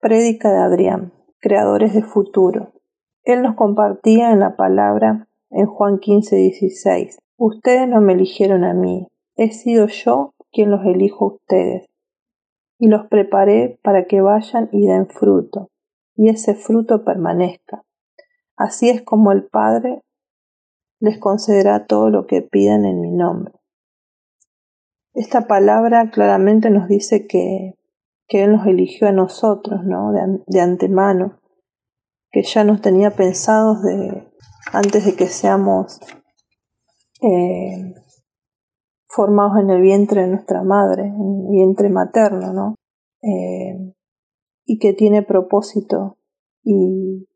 Prédica de Adrián, Creadores de Futuro. Él nos compartía en la palabra en Juan 15, 16. Ustedes no me eligieron a mí, he sido yo quien los elijo a ustedes. Y los preparé para que vayan y den fruto, y ese fruto permanezca. Así es como el Padre les concederá todo lo que pidan en mi nombre. Esta palabra claramente nos dice que que Él nos eligió a nosotros, ¿no? De, antemano, que ya nos tenía pensados de, antes de que seamos eh, formados en el vientre de nuestra madre, en el vientre materno, ¿no? Eh, y que tiene propósito y,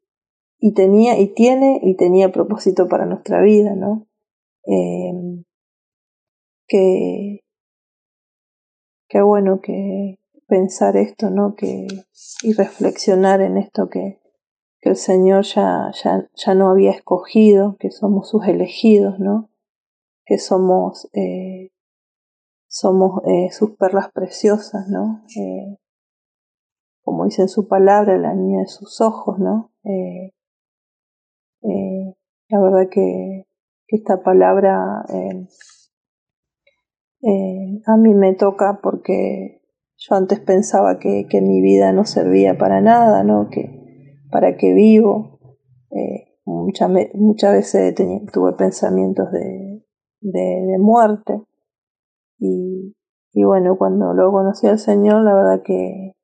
tenía y tiene y tenía propósito para nuestra vida, ¿no? Eh, que, que bueno que, pensar esto, ¿no? Que, y reflexionar en esto que, que el Señor ya, ya, ya, no había escogido, que somos sus elegidos, ¿no? Que somos, eh, somos eh, sus perlas preciosas, ¿no? Eh, como dice en su palabra, la niña de sus ojos, ¿no? la verdad que, que esta palabra a mí me toca porque yo antes pensaba que, mi vida no servía para nada, ¿no? Que para qué vivo. Eh, muchas, muchas veces tuve pensamientos de, de, muerte. Y, y, bueno, cuando lo conocí al Señor, la verdad que,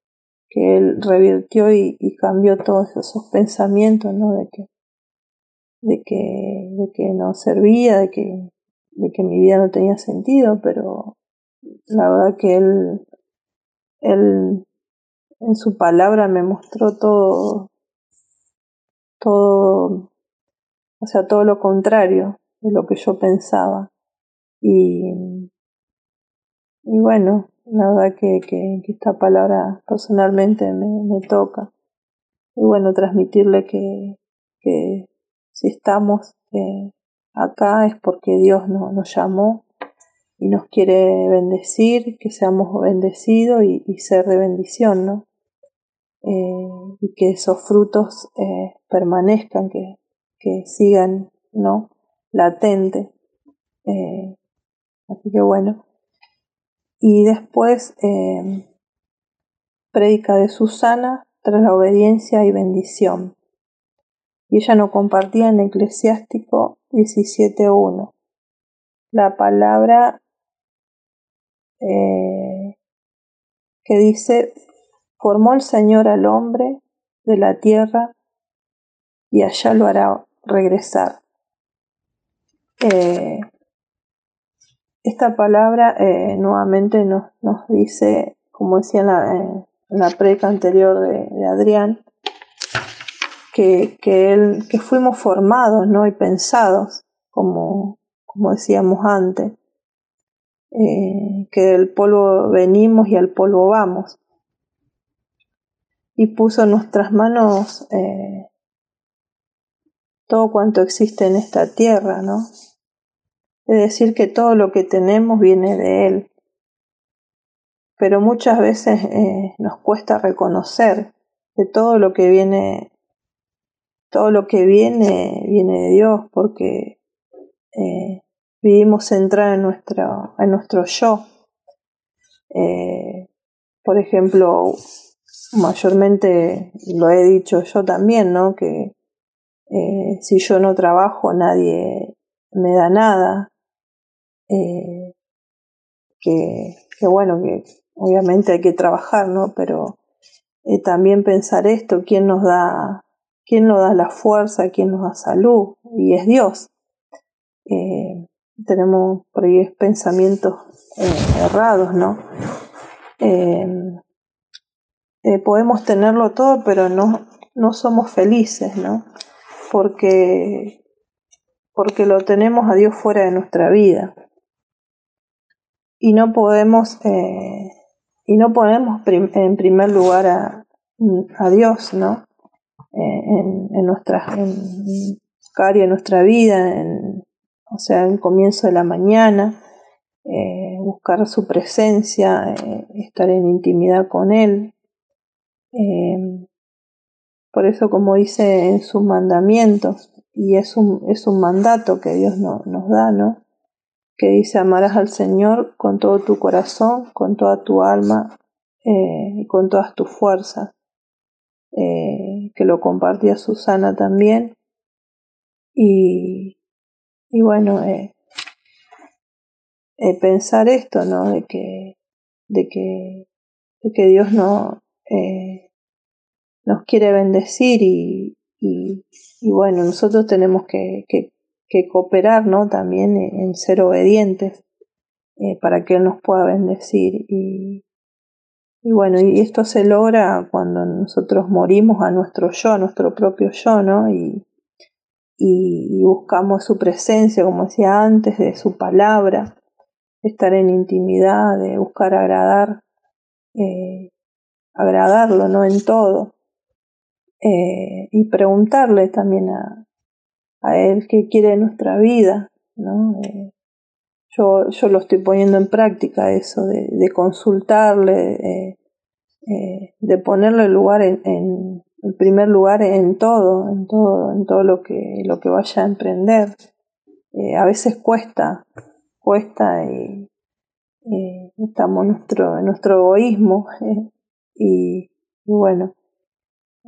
que Él revirtió y, cambió todos esos pensamientos, ¿no? De que, de que, de que no servía, de que, de que mi vida no tenía sentido, pero la verdad que Él él en su palabra me mostró todo, todo, o sea, todo lo contrario de lo que yo pensaba. Y, y bueno, la verdad que, que, esta palabra personalmente me, me, toca. Y bueno, transmitirle que, que si estamos eh, acá es porque Dios no, nos llamó y nos quiere bendecir, que seamos bendecidos y, ser de bendición, ¿no? Eh, y que esos frutos eh, permanezcan, que, que, sigan, ¿no? Latente. Eh, así que bueno. Y después, predica de Susana tras la obediencia y bendición. Y ella no compartía en Eclesiástico 17.1. La palabra eh, que dice, formó el Señor al hombre de la tierra y allá lo hará regresar. Eh, esta palabra eh, nuevamente nos, nos, dice, como decía en la, la predica anterior de, Adrián, que, que, él, que fuimos formados ¿no? y pensados, como, como decíamos antes, eh, que del polvo venimos y al polvo vamos. Y puso en nuestras manos eh, todo cuanto existe en esta tierra, ¿no? Es decir, que todo lo que tenemos viene de Él. Pero muchas veces eh, nos cuesta reconocer que todo lo que viene, todo lo que viene, viene de Dios, porque vivimos centrados en nuestro, en nuestro yo. Eh, por ejemplo, mayormente lo he dicho yo también, ¿no? Que eh, si yo no trabajo nadie me da nada. Eh, que, que, bueno, que obviamente hay que trabajar, ¿no? Pero también pensar esto, ¿quién nos da, quién nos da la fuerza, quién nos da salud? Y es Dios tenemos por ahí pensamientos eh, errados, ¿no? Em, eh, podemos tenerlo todo, pero no, no somos felices, ¿no? Porque, porque lo tenemos a Dios fuera de nuestra vida. Y no podemos, eh, y no ponemos en primer lugar a, a Dios, ¿no? en, en, nuestra, en, en nuestra vida, en, o sea, el comienzo de la mañana, eh, buscar su presencia, eh, estar en intimidad con Él. Eh, por eso, como dice en sus mandamientos, y es un, es un mandato que Dios nos da, ¿no? Que dice, amarás al Señor con todo tu corazón, con toda tu alma eh, y con todas tus fuerzas. Que lo compartía Susana también. Y, y bueno, eh, pensar esto, ¿no? De que, de que, de que Dios no, nos quiere bendecir y, y, bueno, nosotros tenemos que, que, cooperar, ¿no? También en ser obedientes eh, para que Él nos pueda bendecir. Y, y bueno, y esto se logra cuando nosotros morimos a nuestro yo, a nuestro propio yo, ¿no? Y, y, buscamos su presencia, como decía antes, de su palabra, estar en intimidad, de buscar agradar, eh, agradarlo, ¿no? En todo. Eh, y preguntarle también a, a él qué quiere de nuestra vida, ¿no? Eh, yo, yo lo estoy poniendo en práctica eso, de, consultarle, de ponerle lugar en, en, el primer lugar en todo, en todo, en todo lo que, lo que vaya a emprender. Eh, a veces cuesta, cuesta y estamos en nuestro, nuestro egoísmo y, bueno,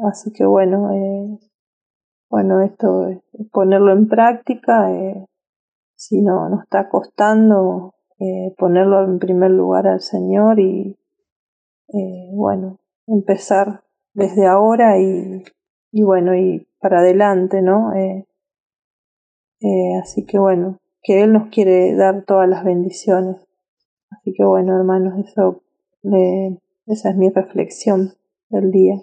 Así que bueno, eh, bueno, esto es ponerlo en práctica, eh, si no nos está costando, eh, ponerlo en primer lugar al Señor y bueno, empezar desde ahora y, y, bueno, y para adelante, ¿no? así que bueno, que Él nos quiere dar todas las bendiciones. Así que bueno, hermanos, eso, esa es mi reflexión del día.